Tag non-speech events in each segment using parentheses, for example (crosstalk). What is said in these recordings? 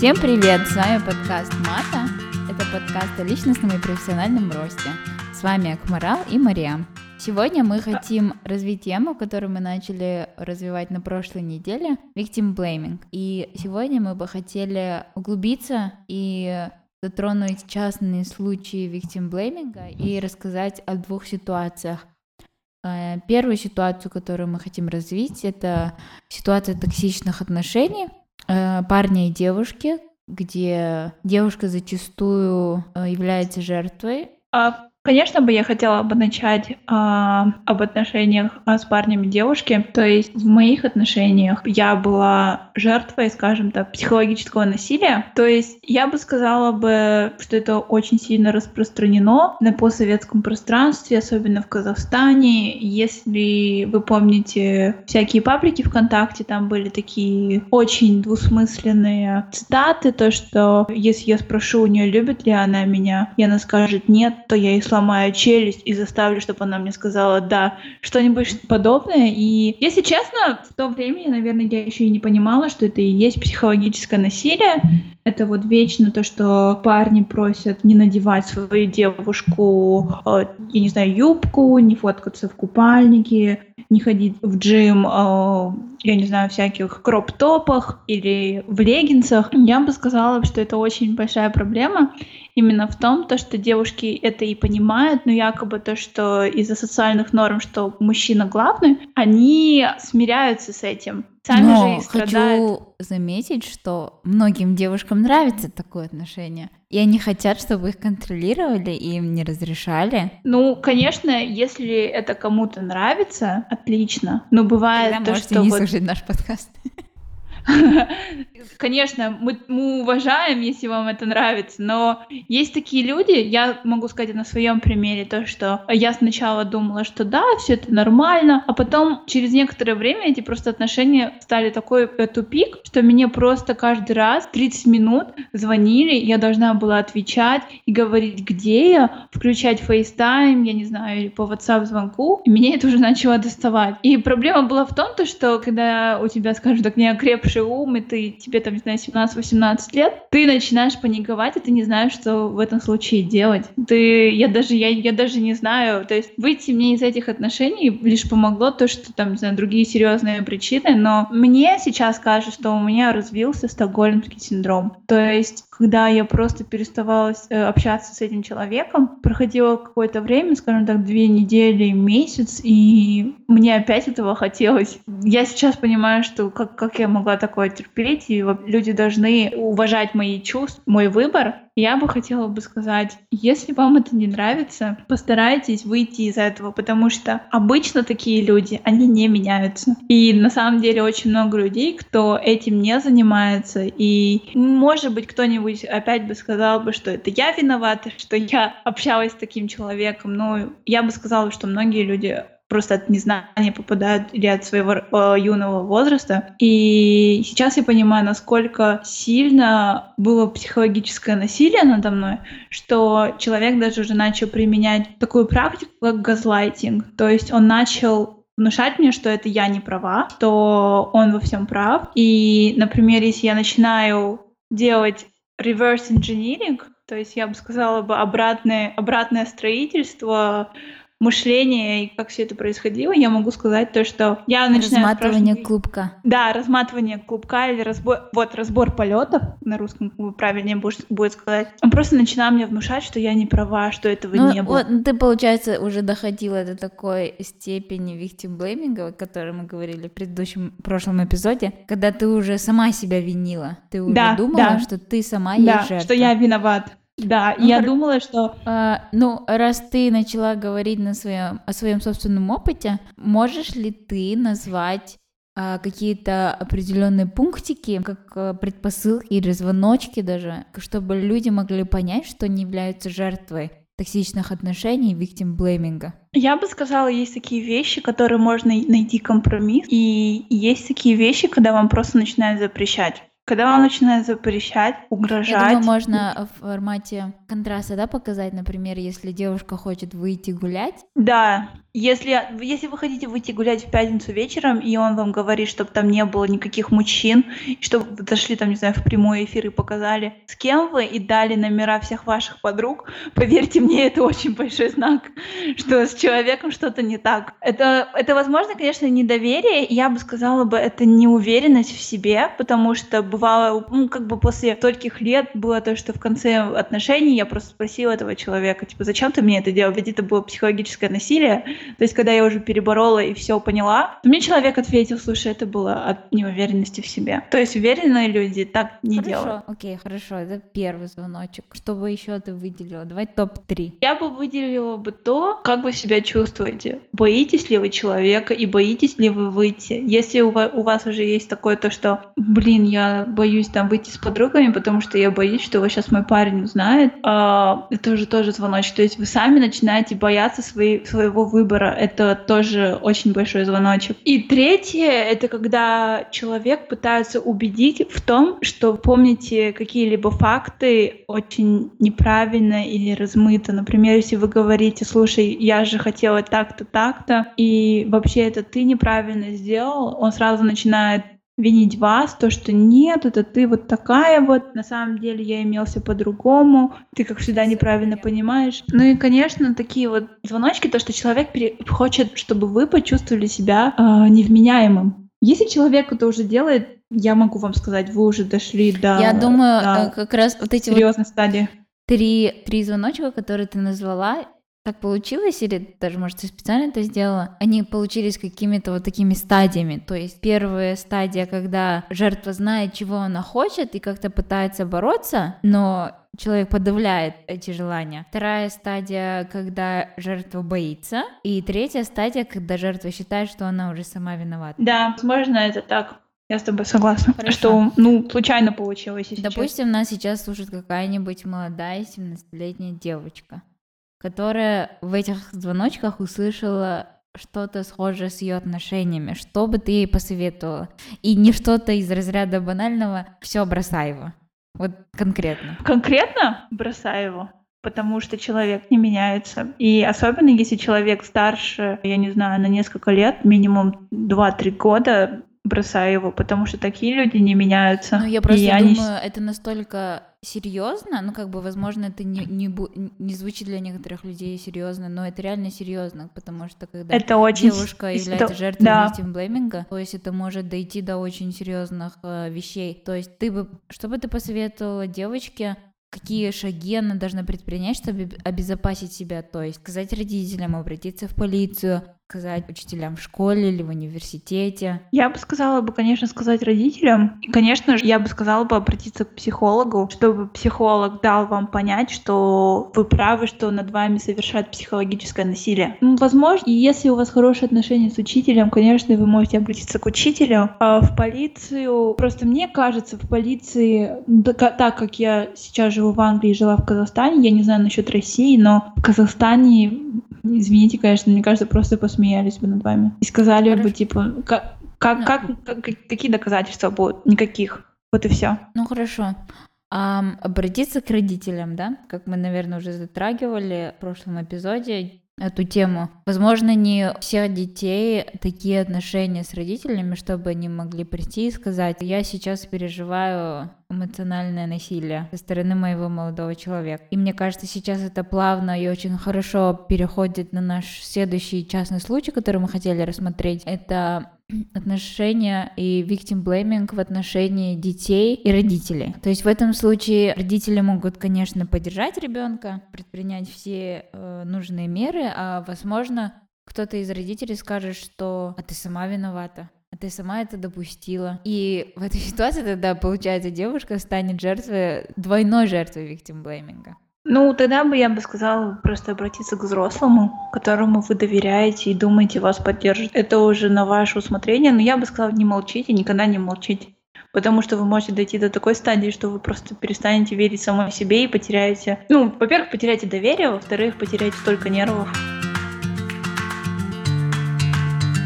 Всем привет! С вами подкаст Мата. Это подкаст о личностном и профессиональном росте. С вами Акмарал и Мариам. Сегодня мы хотим развить тему, которую мы начали развивать на прошлой неделе, victim blaming. И сегодня мы бы хотели углубиться и затронуть частные случаи victim blaming и рассказать о двух ситуациях. Э, первую ситуацию, которую мы хотим развить, это ситуация токсичных отношений парня и девушки, где девушка зачастую э, является жертвой. А Конечно бы я хотела бы начать а, об отношениях а, с парнем и девушки. То есть в моих отношениях я была жертвой, скажем так, психологического насилия. То есть я бы сказала бы, что это очень сильно распространено на постсоветском пространстве, особенно в Казахстане. Если вы помните всякие паблики ВКонтакте, там были такие очень двусмысленные цитаты, то что если я спрошу у нее, любит ли она меня, и она скажет нет, то я ей сломаю челюсть и заставлю, чтобы она мне сказала «да», что-нибудь подобное. И, если честно, в то время, наверное, я еще и не понимала, что это и есть психологическое насилие. Это вот вечно то, что парни просят не надевать свою девушку, э, я не знаю, юбку, не фоткаться в купальнике, не ходить в джим, э, я не знаю, всяких кроп-топах или в леггинсах. Я бы сказала, что это очень большая проблема именно в том, то, что девушки это и понимают, но якобы то, что из-за социальных норм, что мужчина главный, они смиряются с этим. Сами но же и страдают. хочу заметить, что многим девушкам нравится такое отношение. И они хотят, чтобы их контролировали и им не разрешали. Ну, конечно, если это кому-то нравится, отлично. Но бывает Тогда то, что не вот... слушать наш подкаст. (laughs) (laughs) Конечно, мы, мы уважаем, если вам это нравится, но есть такие люди, я могу сказать на своем примере, то, что я сначала думала, что да, все это нормально, а потом через некоторое время эти просто отношения стали такой э, тупик, что мне просто каждый раз 30 минут звонили, я должна была отвечать и говорить, где я, включать FaceTime, я не знаю, или по WhatsApp звонку, и меня это уже начало доставать. И проблема была в том, то, что когда у тебя, скажем так, неокрепший ум, и ты, тебе там, не знаю, 17-18 лет, ты начинаешь паниковать, и ты не знаешь, что в этом случае делать. Ты, я даже, я, я даже не знаю, то есть выйти мне из этих отношений лишь помогло то, что там, не знаю, другие серьезные причины, но мне сейчас кажется, что у меня развился стокгольмский синдром. То есть, когда я просто переставала э, общаться с этим человеком, проходило какое-то время, скажем так, две недели, месяц, и мне опять этого хотелось. Я сейчас понимаю, что как, как я могла такое терпеть, и люди должны уважать мои чувства, мой выбор. Я бы хотела бы сказать, если вам это не нравится, постарайтесь выйти из этого, потому что обычно такие люди, они не меняются. И на самом деле очень много людей, кто этим не занимается, и может быть кто-нибудь опять бы сказал бы, что это я виновата, что я общалась с таким человеком, но я бы сказала, что многие люди просто от незнания попадают или от своего э, юного возраста. И сейчас я понимаю, насколько сильно было психологическое насилие надо мной, что человек даже уже начал применять такую практику, как газлайтинг. То есть он начал внушать мне, что это я не права, что он во всем прав. И, например, если я начинаю делать reverse engineering, то есть я бы сказала бы обратное, обратное строительство мышление и как все это происходило, я могу сказать то, что я начинаю Разматывание клубка. Да, разматывание клубка или разбор... Вот, разбор полетов на русском правильнее будет сказать. Он просто начинал мне внушать, что я не права, что этого ну, не было. Вот, ты, получается, уже доходила до такой степени blaming, о которой мы говорили в предыдущем прошлом эпизоде, когда ты уже сама себя винила. Ты уже да, думала, да. что ты сама да, жертва. что я виноват. Да, ну, я хор... думала, что... А, ну, раз ты начала говорить на своем, о своем собственном опыте, можешь ли ты назвать а, какие-то определенные пунктики, как а, предпосылки или звоночки даже, чтобы люди могли понять, что они являются жертвой токсичных отношений, victim блейминга? Я бы сказала, есть такие вещи, которые можно найти компромисс, и есть такие вещи, когда вам просто начинают запрещать. Когда он начинает запрещать, угрожать. Я думаю, можно в формате контраста, да, показать, например, если девушка хочет выйти гулять. Да, если, если вы хотите выйти гулять в пятницу вечером, и он вам говорит, чтобы там не было никаких мужчин, чтобы вы зашли там, не знаю, в прямой эфир и показали, с кем вы, и дали номера всех ваших подруг, (laughs) поверьте мне, это очень большой знак, что с человеком что-то не так. Это, это возможно, конечно, недоверие, я бы сказала бы, это неуверенность в себе, потому что бывало, ну, как бы после стольких лет было то, что в конце отношений я просто спросила этого человека, типа, зачем ты мне это делал? Ведь это было психологическое насилие, то есть, когда я уже переборола и все поняла, то мне человек ответил, слушай, это было от неуверенности в себе. То есть, уверенные люди так не хорошо, делают. Окей, хорошо, это первый звоночек. Что бы еще ты выделила? Давай топ-3. Я бы выделила бы то, как вы себя чувствуете. Боитесь ли вы человека и боитесь ли вы выйти? Если у вас уже есть такое то, что, блин, я боюсь там выйти с подругами, потому что я боюсь, что вот сейчас мой парень узнает, а, это уже тоже звоночек. То есть вы сами начинаете бояться своей, своего выбора. Это тоже очень большой звоночек. И третье — это когда человек пытается убедить в том, что помните какие-либо факты очень неправильно или размыто. Например, если вы говорите, слушай, я же хотела так-то, так-то, и вообще это ты неправильно сделал, он сразу начинает винить вас, то, что нет, это ты вот такая вот, на самом деле я имелся по-другому, ты, как всегда, неправильно понимаешь. Ну и, конечно, такие вот звоночки, то, что человек хочет, чтобы вы почувствовали себя э, невменяемым. Если человек это уже делает, я могу вам сказать, вы уже дошли до... Я думаю, до э, как раз вот эти серьезной вот стадии. Три, три звоночка, которые ты назвала, так получилось, или даже, может, ты специально это сделала, они получились какими-то вот такими стадиями. То есть первая стадия, когда жертва знает, чего она хочет, и как-то пытается бороться, но человек подавляет эти желания. Вторая стадия, когда жертва боится. И третья стадия, когда жертва считает, что она уже сама виновата. Да, возможно, это так. Я с тобой согласна. Хорошо. Что, ну, случайно получилось. Допустим, нас сейчас слушает какая-нибудь молодая 17-летняя девочка которая в этих звоночках услышала что-то схожее с ее отношениями, что бы ты ей посоветовала? И не что-то из разряда банального «все, бросай его». Вот конкретно. Конкретно бросай его потому что человек не меняется. И особенно если человек старше, я не знаю, на несколько лет, минимум 2-3 года, бросаю его, потому что такие люди не меняются. Ну, я просто думаю, не... это настолько серьезно, ну, как бы, возможно, это не, не, не звучит для некоторых людей серьезно, но это реально серьезно, потому что когда это очень... девушка является это... жертвой да. блейминга, то есть это может дойти до очень серьезных э, вещей. То есть ты бы, что бы ты посоветовала девочке, какие шаги она должна предпринять, чтобы обезопасить себя, то есть сказать родителям, обратиться в полицию, сказать учителям в школе или в университете? Я бы сказала бы, конечно, сказать родителям. И, конечно же, я бы сказала бы обратиться к психологу, чтобы психолог дал вам понять, что вы правы, что над вами совершают психологическое насилие. Ну, возможно, если у вас хорошие отношения с учителем, конечно, вы можете обратиться к учителю. А в полицию, просто мне кажется, в полиции, так как я сейчас живу в Англии и жила в Казахстане, я не знаю насчет России, но в Казахстане Извините, конечно, мне кажется, просто посмеялись бы над вами. И сказали Хорошо. бы, типа, как, как, как, как, какие доказательства будут? Никаких. Вот и все. Ну хорошо. А, обратиться к родителям, да? Как мы, наверное, уже затрагивали в прошлом эпизоде эту тему. Возможно, не у всех детей такие отношения с родителями, чтобы они могли прийти и сказать, я сейчас переживаю эмоциональное насилие со стороны моего молодого человека. И мне кажется, сейчас это плавно и очень хорошо переходит на наш следующий частный случай, который мы хотели рассмотреть. Это отношения и victim blaming в отношении детей и родителей. То есть в этом случае родители могут, конечно, поддержать ребенка, предпринять все э, нужные меры, а возможно кто-то из родителей скажет, что а ты сама виновата, а ты сама это допустила. И в этой (laughs) ситуации тогда, получается, девушка станет жертвой, двойной жертвой blaming. Ну, тогда бы я бы сказала просто обратиться к взрослому, которому вы доверяете и думаете, вас поддержит. Это уже на ваше усмотрение, но я бы сказала, не молчите, никогда не молчите. Потому что вы можете дойти до такой стадии, что вы просто перестанете верить самой себе и потеряете... Ну, во-первых, потеряете доверие, во-вторых, потеряете столько нервов.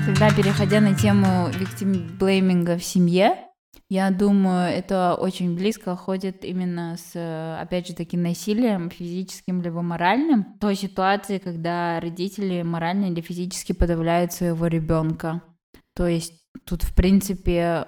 Тогда, переходя на тему blaming в семье, Я думаю, это очень близко ходит именно с, опять же таки, насилием физическим либо моральным. Той ситуации, когда родители морально или физически подавляют своего ребенка. То есть тут, в принципе,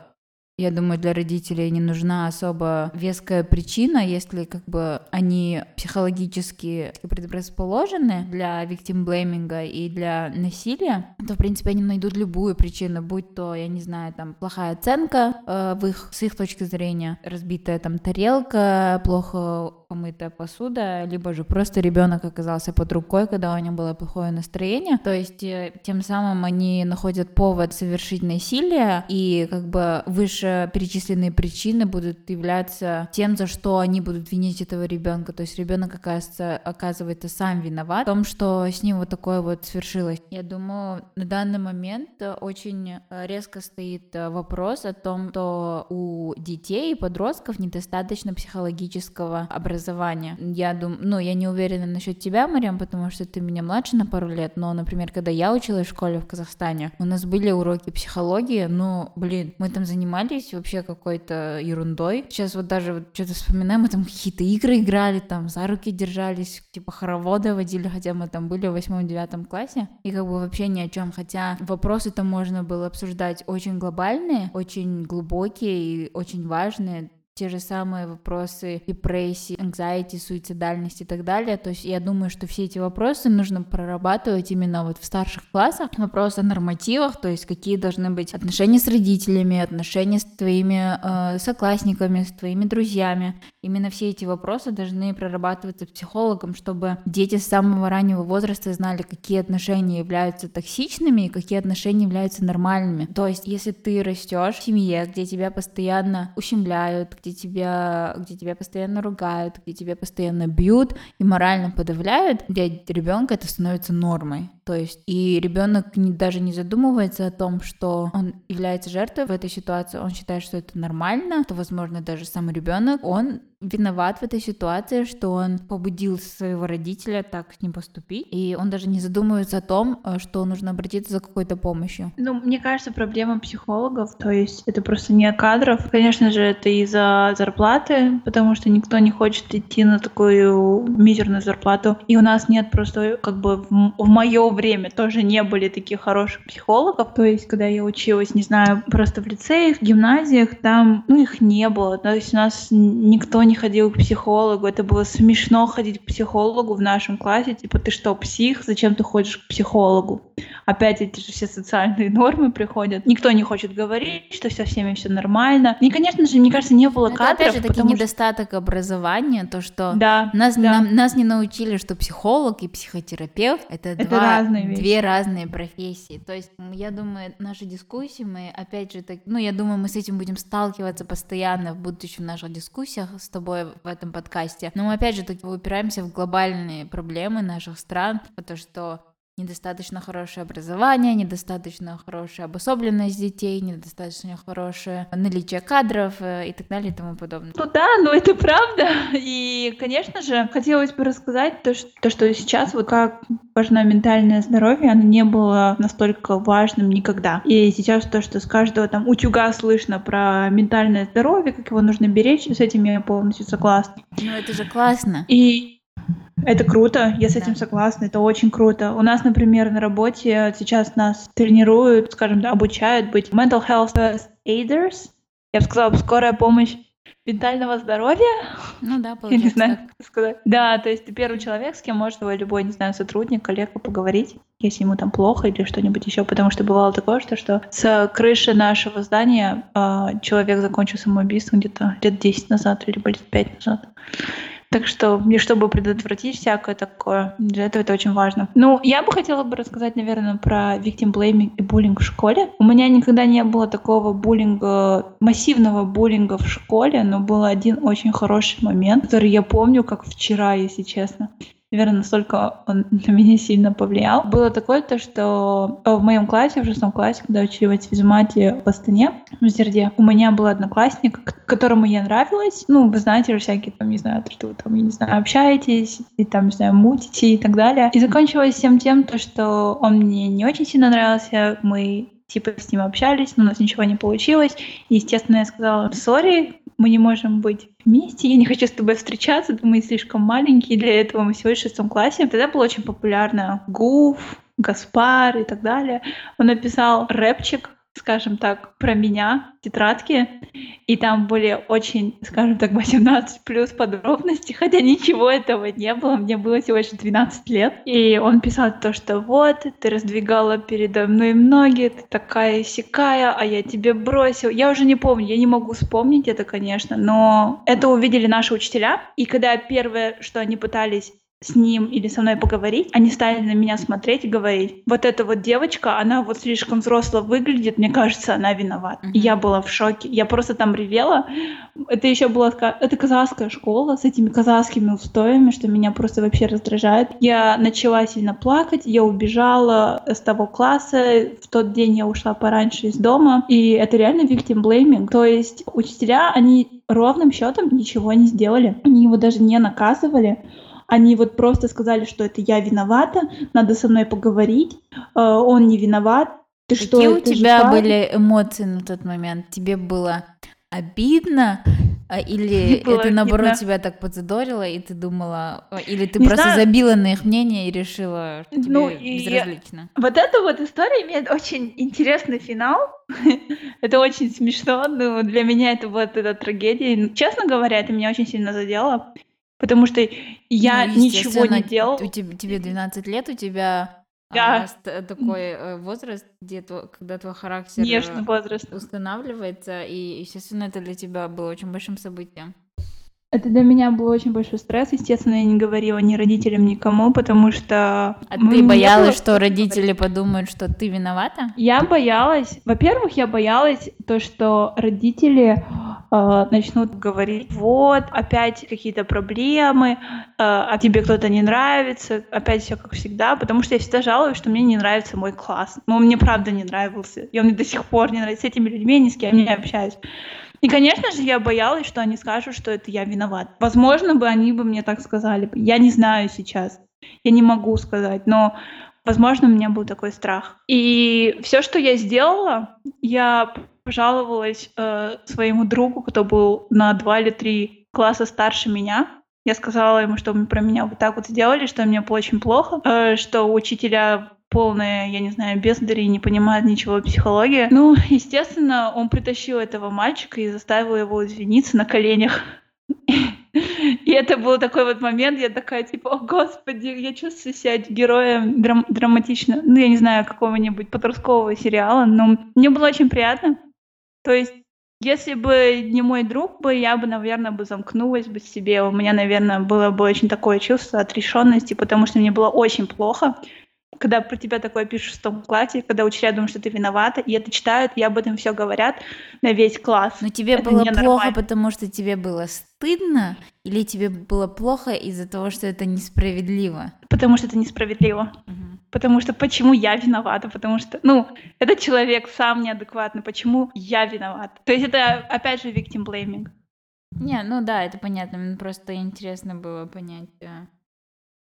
я думаю, для родителей не нужна особо веская причина, если как бы они психологически предрасположены для виктимблейминга и для насилия, то, в принципе, они найдут любую причину, будь то, я не знаю, там, плохая оценка э, в их, с их точки зрения, разбитая там тарелка, плохо помытая посуда, либо же просто ребенок оказался под рукой, когда у него было плохое настроение. То есть э, тем самым они находят повод совершить насилие, и как бы выше перечисленные причины будут являться тем, за что они будут винить этого ребенка. То есть ребенок оказывается, оказывается сам виноват в том, что с ним вот такое вот свершилось. Я думаю, на данный момент очень резко стоит вопрос о том, что у детей и подростков недостаточно психологического образования образования. Я думаю, ну, я не уверена насчет тебя, Марьям, потому что ты меня младше на пару лет, но, например, когда я училась в школе в Казахстане, у нас были уроки психологии, ну, блин, мы там занимались вообще какой-то ерундой. Сейчас вот даже вот что-то вспоминаем, мы там какие-то игры играли, там за руки держались, типа хороводы водили, хотя мы там были в восьмом-девятом классе, и как бы вообще ни о чем, хотя вопросы там можно было обсуждать очень глобальные, очень глубокие и очень важные, те же самые вопросы депрессии, anxiety, суицидальности и так далее. То есть я думаю, что все эти вопросы нужно прорабатывать именно вот в старших классах. Вопрос о нормативах, то есть какие должны быть отношения с родителями, отношения с твоими э, соклассниками, с твоими друзьями. Именно все эти вопросы должны прорабатываться психологом, чтобы дети с самого раннего возраста знали, какие отношения являются токсичными и какие отношения являются нормальными. То есть если ты растешь в семье, где тебя постоянно ущемляют, где тебя, где тебя постоянно ругают, где тебя постоянно бьют и морально подавляют, для ребенка это становится нормой. То есть и ребенок не, даже не задумывается о том, что он является жертвой в этой ситуации, он считает, что это нормально, то, возможно, даже сам ребенок, он виноват в этой ситуации, что он побудил своего родителя так с ним поступить, и он даже не задумывается о том, э, что нужно обратиться за какой-то помощью. Ну, мне кажется, проблема психологов, то есть это просто не кадров. Конечно же, это из-за зарплаты, потому что никто не хочет идти на такую мизерную зарплату, и у нас нет просто, как бы, в, в мое время тоже не были таких хороших психологов, то есть когда я училась, не знаю, просто в лицеях, в гимназиях, там, ну, их не было, то есть у нас никто не ходил к психологу, это было смешно ходить к психологу в нашем классе, типа, ты что, псих, зачем ты ходишь к психологу? Опять эти же все социальные (laughs) нормы приходят. Никто не хочет говорить, что со всеми все нормально. И, конечно же, мне кажется, не было это, кадров. опять же таки недостаток что... образования, то, что да, нас, да. Нам, нас не научили, что психолог и психотерапевт это, это два, разные вещи. две разные профессии. То есть, я думаю, наши дискуссии, мы, опять же, так, ну, я думаю, мы с этим будем сталкиваться постоянно в будущем наших дискуссиях с тобой в этом подкасте. Но мы опять же таки упираемся в глобальные проблемы наших стран, потому что недостаточно хорошее образование, недостаточно хорошая обособленность детей, недостаточно хорошее наличие кадров э, и так далее и тому подобное. Ну да, но это правда. И, конечно же, хотелось бы рассказать то, что, то, что сейчас вот как важно ментальное здоровье, оно не было настолько важным никогда. И сейчас то, что с каждого там утюга слышно про ментальное здоровье, как его нужно беречь, с этим я полностью согласна. Ну это же классно. И это круто, я с этим согласна, это очень круто. У нас, например, на работе сейчас нас тренируют, скажем, да, обучают быть mental health aiders. Я бы сказала, скорая помощь ментального здоровья. Ну да, получается. (laughs) Я не знаю, как сказать. Да, то есть ты первый человек, с кем может твой любой, не знаю, сотрудник, коллега поговорить, если ему там плохо или что-нибудь еще, потому что бывало такое, что, что с крыши нашего здания э, человек закончил самоубийство где-то лет 10 назад, либо лет 5 назад. Так что, мне чтобы предотвратить всякое такое, для этого это очень важно. Ну, я бы хотела бы рассказать, наверное, про victim blaming и буллинг в школе. У меня никогда не было такого буллинга, массивного буллинга в школе, но был один очень хороший момент, который я помню, как вчера, если честно наверное, настолько он на меня сильно повлиял. Было такое то, что в моем классе, в шестом классе, когда училась в физмате в Астане, в Зерде, у меня был одноклассник, которому я нравилась. Ну, вы знаете же всякие, там, не знаю, то, что вы там, я не знаю, общаетесь, и там, не знаю, мутите и так далее. И закончилось всем тем, то, что он мне не очень сильно нравился, мы типа с ним общались, но у нас ничего не получилось. Естественно, я сказала, сори, мы не можем быть вместе, я не хочу с тобой встречаться, мы слишком маленькие для этого, мы всего лишь в шестом классе. Тогда было очень популярно Гуф, Гаспар и так далее. Он написал рэпчик скажем так, про меня тетрадки, и там были очень, скажем так, 18 плюс подробности, хотя ничего этого не было, мне было всего лишь 12 лет. И он писал то, что вот, ты раздвигала передо мной ноги, ты такая сякая, а я тебе бросил. Я уже не помню, я не могу вспомнить это, конечно, но это увидели наши учителя, и когда первое, что они пытались с ним или со мной поговорить, они стали на меня смотреть и говорить, вот эта вот девочка, она вот слишком взросло выглядит, мне кажется, она виновата. Mm-hmm. И я была в шоке. Я просто там ревела. Это еще была это казахская школа с этими казахскими устоями, что меня просто вообще раздражает. Я начала сильно плакать, я убежала с того класса. В тот день я ушла пораньше из дома. И это реально victim blaming. То есть учителя, они ровным счетом ничего не сделали. Они его даже не наказывали они вот просто сказали, что это я виновата, надо со мной поговорить, э, он не виноват. Ты Какие что, у тебя были эмоции на тот момент? Тебе было обидно? А, или было это наоборот обидно. тебя так подзадорило, и ты думала, а, или ты не просто знаю. забила на их мнение и решила, что тебе ну, безразлично? И... Вот эта вот история имеет очень интересный финал. (laughs) это очень смешно, но для меня это вот эта трагедия. Честно говоря, это меня очень сильно задело. Потому что я ну, ничего не делал. У тебя, тебе 12 лет, у тебя да. а, такой э, возраст, где то, когда твой характер Нежный возраст. устанавливается, и, естественно, это для тебя было очень большим событием. Это для меня был очень большой стресс. Естественно, я не говорила ни родителям, никому, потому что... А ты боялась, что родители подумают, что ты виновата? Я боялась. Во-первых, я боялась то, что родители э, начнут говорить, вот, опять какие-то проблемы, э, а тебе кто-то не нравится, опять все как всегда, потому что я всегда жалуюсь, что мне не нравится мой класс. Но он мне правда не нравился. И он мне до сих пор не нравится. С этими людьми ни с кем не общаюсь. И, конечно же, я боялась, что они скажут, что это я виноват. Возможно бы они бы мне так сказали. Я не знаю сейчас. Я не могу сказать, но возможно, у меня был такой страх. И все, что я сделала, я пожаловалась э, своему другу, кто был на два или три класса старше меня. Я сказала ему, что про меня вот так вот сделали, что мне очень плохо, э, что учителя полные, я не знаю, бездари, не понимают ничего психологии. Ну, естественно, он притащил этого мальчика и заставил его извиниться на коленях. И это был такой вот момент, я такая, типа, о господи, я чувствую себя героем драм- драматично, ну, я не знаю, какого-нибудь подросткового сериала, но мне было очень приятно. То есть, если бы не мой друг бы, я бы, наверное, бы замкнулась бы в себе. У меня, наверное, было бы очень такое чувство отрешенности, потому что мне было очень плохо когда про тебя такое пишут в том классе, когда учителя думают, что ты виновата, и это читают, и об этом все говорят на весь класс. Но тебе это было плохо, потому что тебе было стыдно, или тебе было плохо из-за того, что это несправедливо? Потому что это несправедливо. Угу. Потому что почему я виновата? Потому что, ну, этот человек сам неадекватный, почему я виновата? То есть это, опять же, victim blaming. Не, ну да, это понятно, мне просто интересно было понять,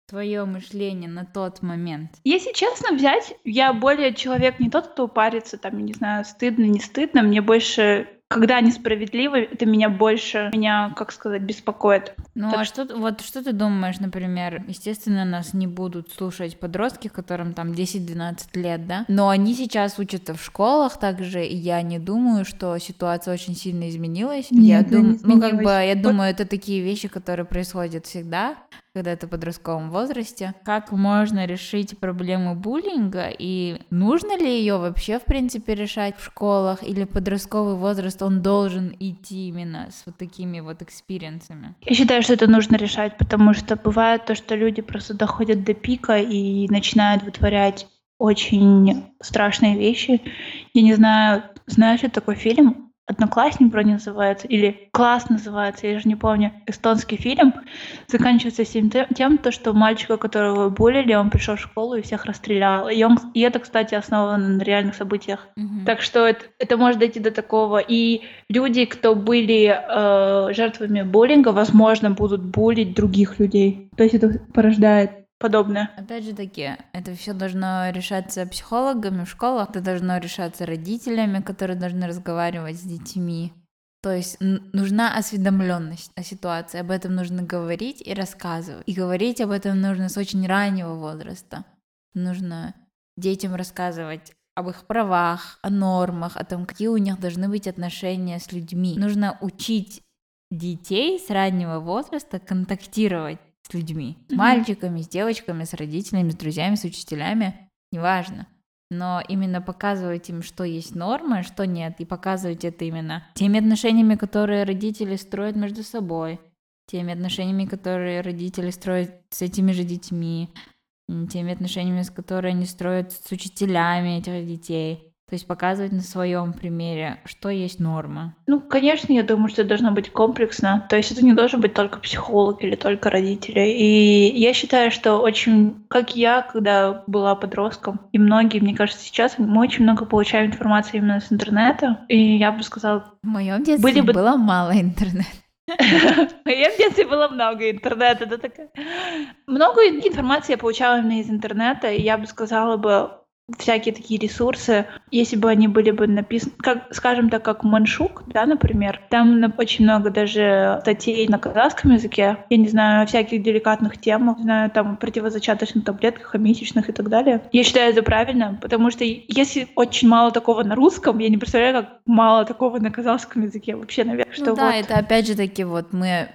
твое мышление на тот момент? Если честно взять, я более человек не тот, кто парится, там, не знаю, стыдно, не стыдно, мне больше когда несправедливо, это меня больше, меня, как сказать, беспокоит. Ну так а что, вот что ты думаешь, например, естественно, нас не будут слушать подростки, которым там 10-12 лет, да, но они сейчас учатся в школах также, и я не думаю, что ситуация очень сильно изменилась. Нет, я дум... ну как бы, я думаю, это такие вещи, которые происходят всегда, когда ты в подростковом возрасте. Как можно решить проблему буллинга и нужно ли ее вообще, в принципе, решать в школах или подростковый возраст, он должен идти именно с вот такими вот experience ами? Я считаю, что это нужно решать, потому что бывает то, что люди просто доходят до пика и начинают вытворять очень страшные вещи. Я не знаю, знаешь, это такой фильм Одноклассник вроде называется, или класс называется, я же не помню, эстонский фильм, заканчивается всем тем, то, что мальчика, которого булили, он пришел в школу и всех расстрелял. И, он, и это, кстати, основано на реальных событиях. Mm-hmm. Так что это, это может дойти до такого. И люди, кто были э, жертвами буллинга, возможно, будут булить других людей. То есть это порождает подобное. Опять же таки, это все должно решаться психологами в школах, это должно решаться родителями, которые должны разговаривать с детьми. То есть нужна осведомленность о ситуации, об этом нужно говорить и рассказывать. И говорить об этом нужно с очень раннего возраста. Нужно детям рассказывать об их правах, о нормах, о том, какие у них должны быть отношения с людьми. Нужно учить детей с раннего возраста контактировать с людьми, с мальчиками, с девочками, с родителями, с друзьями, с учителями, неважно. Но именно показывать им, что есть нормы, что нет, и показывать это именно теми отношениями, которые родители строят между собой, теми отношениями, которые родители строят с этими же детьми, теми отношениями, с которыми они строят с учителями этих детей. То есть показывать на своем примере, что есть норма. Ну, конечно, я думаю, что это должно быть комплексно. То есть это не должен быть только психолог или только родители. И я считаю, что очень, как я, когда была подростком, и многие, мне кажется, сейчас мы очень много получаем информации именно с интернета. И я бы сказала... В моем детстве были бы... было мало интернета. (laughs) В моем детстве было много интернета. Да, такая. Много информации я получала именно из интернета, и я бы сказала бы, всякие такие ресурсы, если бы они были бы написаны, как, скажем так, как Маншук, да, например, там очень много даже статей на казахском языке, я не знаю, о всяких деликатных темах, знаю, там, противозачаточных таблетках, о месячных и так далее. Я считаю это правильно, потому что если очень мало такого на русском, я не представляю, как мало такого на казахском языке вообще, наверное. Ну что да, вот... это опять же таки вот мы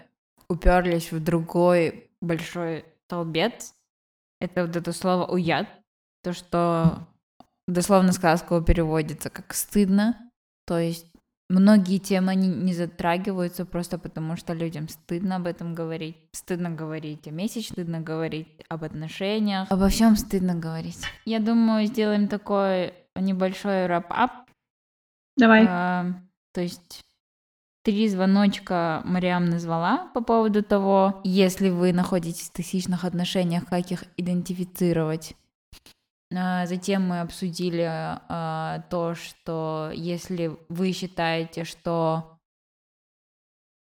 уперлись в другой большой столбец, это вот это слово «уят», то, что дословно сказку переводится как «стыдно», то есть многие темы не, не затрагиваются просто потому, что людям стыдно об этом говорить. Стыдно говорить о месяце, стыдно говорить об отношениях, обо всем стыдно говорить. Я думаю, сделаем такой небольшой рэп-ап. Давай. А, то есть три звоночка Мариам назвала по поводу того, если вы находитесь в токсичных отношениях, как их идентифицировать. А, затем мы обсудили а, то, что если вы считаете, что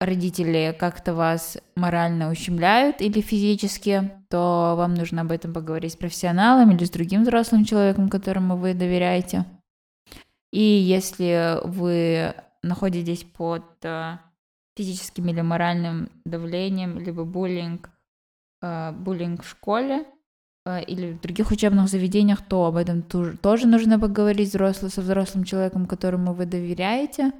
родители как-то вас морально ущемляют или физически, то вам нужно об этом поговорить с профессионалом или с другим взрослым человеком, которому вы доверяете. И если вы находитесь под а, физическим или моральным давлением, либо буллинг, буллинг в школе, Э, или в других учебных заведениях, то об этом тоже нужно поговорить взрослый, со взрослым человеком, которому вы доверяете.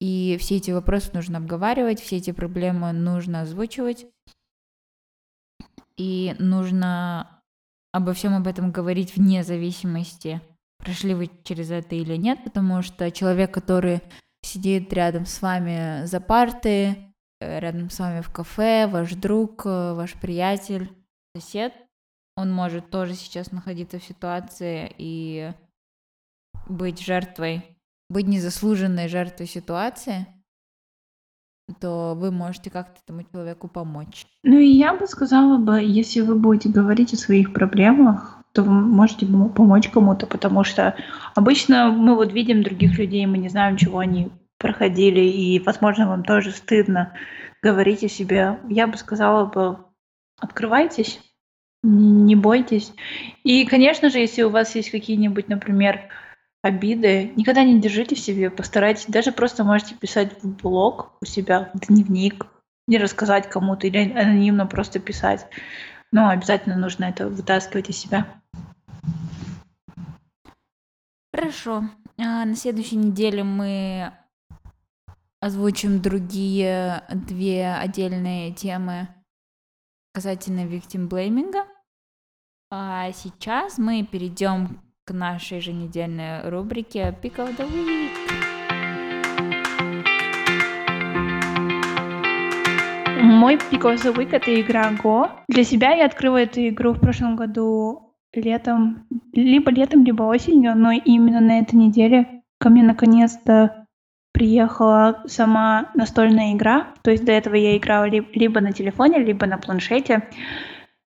И все эти вопросы нужно обговаривать, все эти проблемы нужно озвучивать. И нужно обо всем об этом говорить вне зависимости, прошли вы через это или нет, потому что человек, который сидит рядом с вами за партой, э, рядом с вами в кафе, ваш друг, э, ваш приятель, сосед, он может тоже сейчас находиться в ситуации и быть жертвой, быть незаслуженной жертвой ситуации, то вы можете как-то этому человеку помочь. Ну и я бы сказала бы, если вы будете говорить о своих проблемах, то вы можете помочь кому-то, потому что обычно мы вот видим других людей, мы не знаем, чего они проходили, и, возможно, вам тоже стыдно говорить о себе. Я бы сказала бы, открывайтесь, не бойтесь. И, конечно же, если у вас есть какие-нибудь, например, обиды, никогда не держите в себе, постарайтесь, даже просто можете писать в блог у себя, в дневник, не рассказать кому-то или анонимно просто писать. Но обязательно нужно это вытаскивать из себя. Хорошо. А на следующей неделе мы озвучим другие две отдельные темы касательно victim blaming. А сейчас мы перейдем к нашей еженедельной рубрике Pick of the Week. Мой Pick of the Week — это игра Go. Для себя я открыла эту игру в прошлом году летом, либо летом, либо осенью, но именно на этой неделе ко мне наконец-то приехала сама настольная игра. То есть до этого я играла либо на телефоне, либо на планшете.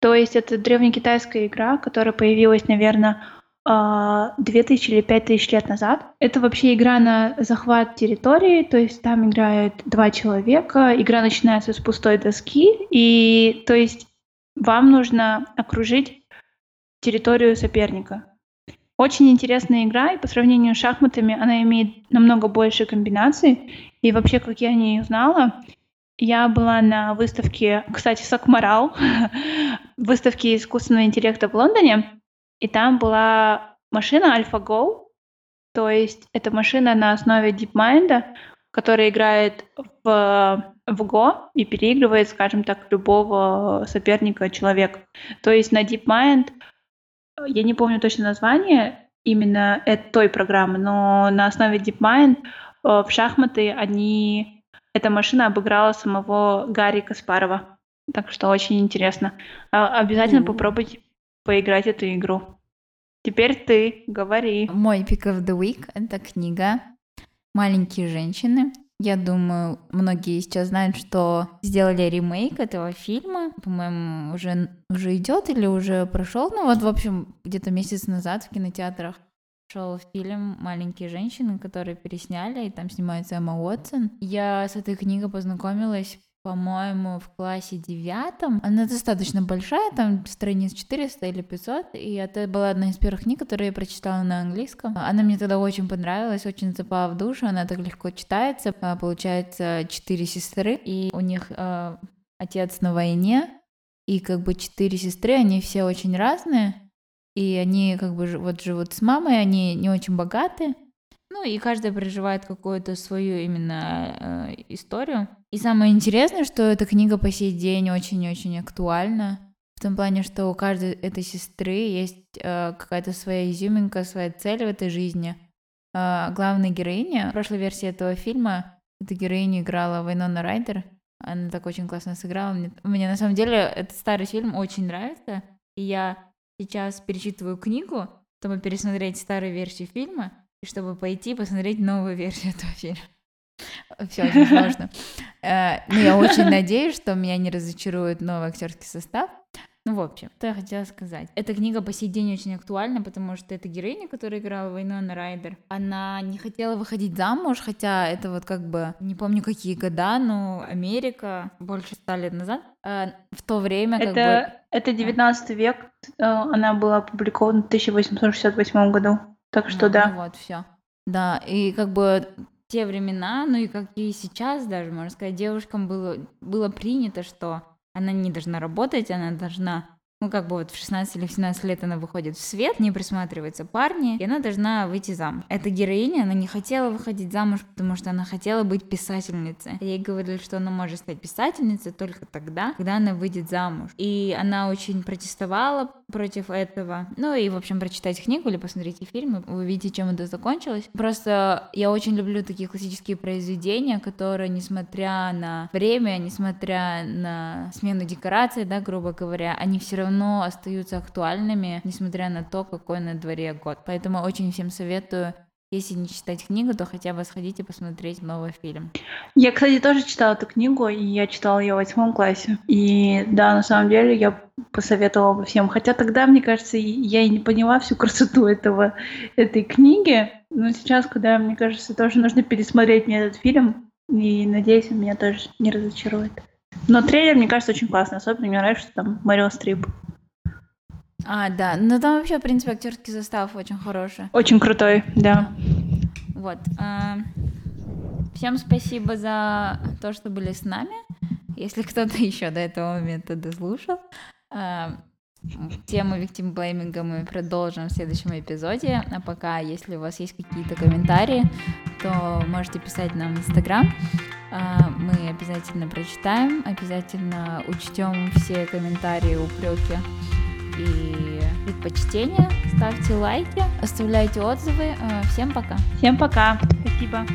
То есть это древнекитайская игра, которая появилась, наверное, 2000 или 5000 лет назад. Это вообще игра на захват территории, то есть там играют два человека, игра начинается с пустой доски, и то есть вам нужно окружить территорию соперника. Очень интересная игра, и по сравнению с шахматами она имеет намного больше комбинаций. И вообще, как я не узнала, я была на выставке, кстати, Сакмарал, (laughs) выставке искусственного интеллекта в Лондоне, и там была машина AlphaGo, то есть это машина на основе DeepMind, которая играет в, в Go и переигрывает, скажем так, любого соперника человека. То есть на DeepMind я не помню точно название именно той программы, но на основе DeepMind э, в шахматы они эта машина обыграла самого Гарри Каспарова. Так что очень интересно. А, обязательно mm-hmm. попробуйте поиграть эту игру. Теперь ты говори. Мой pick of the week — это книга «Маленькие женщины». Я думаю, многие сейчас знают, что сделали ремейк этого фильма. По-моему, уже, уже идет или уже прошел. Ну вот, в общем, где-то месяц назад в кинотеатрах шел фильм «Маленькие женщины», который пересняли, и там снимается Эмма Уотсон. Я с этой книгой познакомилась по-моему, в классе девятом. Она достаточно большая, там страниц 400 или 500, и это была одна из первых книг, которые я прочитала на английском. Она мне тогда очень понравилась, очень запала в душу, она так легко читается. А, получается, четыре сестры, и у них э, отец на войне, и как бы четыре сестры, они все очень разные, и они как бы вот живут с мамой, они не очень богаты, ну и каждая переживает какую-то свою именно э, историю. И самое интересное, что эта книга по сей день очень-очень актуальна. В том плане, что у каждой этой сестры есть э, какая-то своя изюминка, своя цель в этой жизни. Э, главная героиня в прошлой версии этого фильма, эта героиня играла Вайнона Райдер. Она так очень классно сыграла. Мне, мне на самом деле этот старый фильм очень нравится. И я сейчас перечитываю книгу, чтобы пересмотреть старые версии фильма чтобы пойти посмотреть новую версию этого фильма. Все очень сложно. Э, но я очень надеюсь, что меня не разочарует новый актерский состав. Ну, в общем, что я хотела сказать. Эта книга по сей день очень актуальна, потому что эта героиня, которая играла войну на Райдер, она не хотела выходить замуж, хотя это вот как бы, не помню какие года, но Америка, больше ста лет назад, э, в то время как это, бы... Это 19 век, э, она была опубликована в 1868 году. Так что ну, да. Ну вот, все. Да, и как бы те времена, ну и как и сейчас даже, можно сказать, девушкам было, было принято, что она не должна работать, она должна ну, как бы вот в 16 или в 17 лет она выходит в свет, не присматривается парни, и она должна выйти замуж. Эта героиня, она не хотела выходить замуж, потому что она хотела быть писательницей. Ей говорили, что она может стать писательницей только тогда, когда она выйдет замуж. И она очень протестовала против этого. Ну и, в общем, прочитайте книгу или посмотрите фильм, вы увидите, чем это закончилось. Просто я очень люблю такие классические произведения, которые, несмотря на время, несмотря на смену декораций, да, грубо говоря, они все равно равно остаются актуальными, несмотря на то, какой на дворе год. Поэтому очень всем советую если не читать книгу, то хотя бы сходите посмотреть новый фильм. Я, кстати, тоже читала эту книгу, и я читала ее в восьмом классе. И да, на самом деле я посоветовала бы всем. Хотя тогда, мне кажется, я и не поняла всю красоту этого, этой книги. Но сейчас, когда, мне кажется, тоже нужно пересмотреть мне этот фильм, и надеюсь, он меня тоже не разочарует. Но трейлер, мне кажется, очень классный. Особенно мне нравится, что там Марио Стрип. А, да. Ну там вообще, в принципе, актерский состав очень хороший. Очень крутой, да. Вот. А, всем спасибо за то, что были с нами. Если кто-то (laughs) еще до этого момента дослушал. А, тему виктимблейминга мы продолжим в следующем эпизоде. А пока, если у вас есть какие-то комментарии, то можете писать нам в Инстаграм. А, мы обязательно прочитаем, обязательно учтем все комментарии, упреки и предпочтения. Ставьте лайки, оставляйте отзывы. А, всем пока. Всем пока. Спасибо.